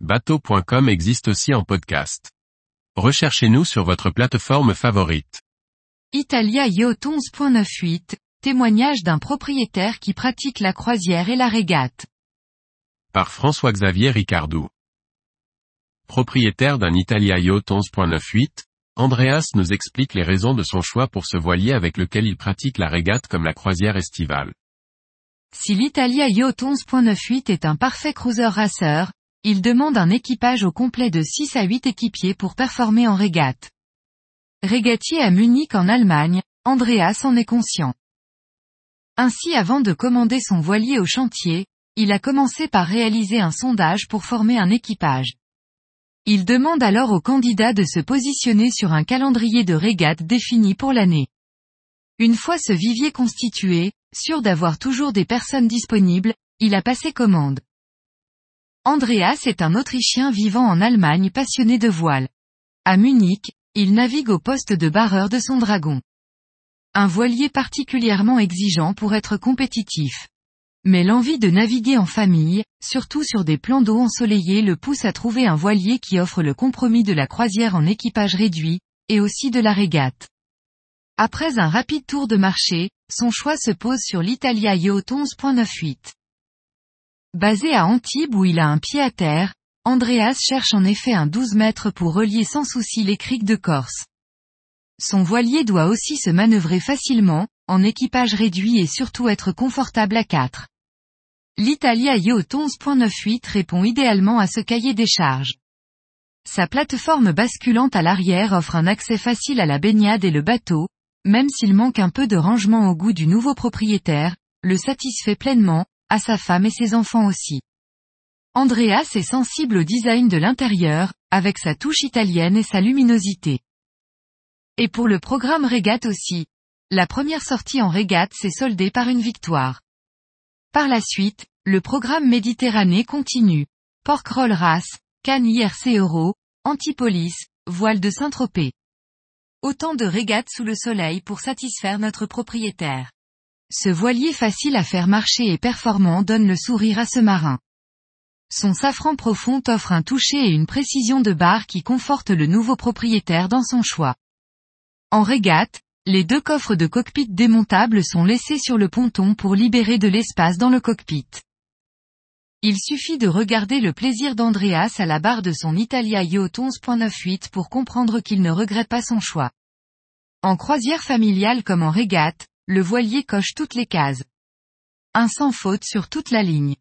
bateau.com existe aussi en podcast. Recherchez-nous sur votre plateforme favorite. Italia Yacht 11.98, témoignage d'un propriétaire qui pratique la croisière et la régate. Par François-Xavier Ricardou. Propriétaire d'un Italia Yacht 11.98, Andreas nous explique les raisons de son choix pour ce voilier avec lequel il pratique la régate comme la croisière estivale. Si l'Italia Yacht 11.98 est un parfait cruiser racer, il demande un équipage au complet de 6 à 8 équipiers pour performer en régate. Régatier à Munich en Allemagne, Andreas en est conscient. Ainsi avant de commander son voilier au chantier, il a commencé par réaliser un sondage pour former un équipage. Il demande alors aux candidats de se positionner sur un calendrier de régate défini pour l'année. Une fois ce vivier constitué, sûr d'avoir toujours des personnes disponibles, il a passé commande. Andreas est un Autrichien vivant en Allemagne passionné de voile. À Munich, il navigue au poste de barreur de son dragon. Un voilier particulièrement exigeant pour être compétitif. Mais l'envie de naviguer en famille, surtout sur des plans d'eau ensoleillés le pousse à trouver un voilier qui offre le compromis de la croisière en équipage réduit, et aussi de la régate. Après un rapide tour de marché, son choix se pose sur l'Italia Yacht 11.98. Basé à Antibes où il a un pied à terre, Andreas cherche en effet un 12 mètres pour relier sans souci les criques de Corse. Son voilier doit aussi se manœuvrer facilement, en équipage réduit et surtout être confortable à 4. L'Italia Yacht 11.98 répond idéalement à ce cahier des charges. Sa plateforme basculante à l'arrière offre un accès facile à la baignade et le bateau, même s'il manque un peu de rangement au goût du nouveau propriétaire, le satisfait pleinement, à sa femme et ses enfants aussi. Andreas est sensible au design de l'intérieur, avec sa touche italienne et sa luminosité. Et pour le programme régate aussi. La première sortie en régate s'est soldée par une victoire. Par la suite, le programme Méditerranée continue. Porquerolles Race, Cannes IRC Euro, Antipolis, Voile de Saint-Tropez. Autant de régates sous le soleil pour satisfaire notre propriétaire. Ce voilier facile à faire marcher et performant donne le sourire à ce marin. Son safran profond offre un toucher et une précision de barre qui conforte le nouveau propriétaire dans son choix. En régate, les deux coffres de cockpit démontables sont laissés sur le ponton pour libérer de l'espace dans le cockpit. Il suffit de regarder le plaisir d'Andreas à la barre de son Italia Yacht 11.98 pour comprendre qu'il ne regrette pas son choix. En croisière familiale comme en régate, le voilier coche toutes les cases. Un sans faute sur toute la ligne.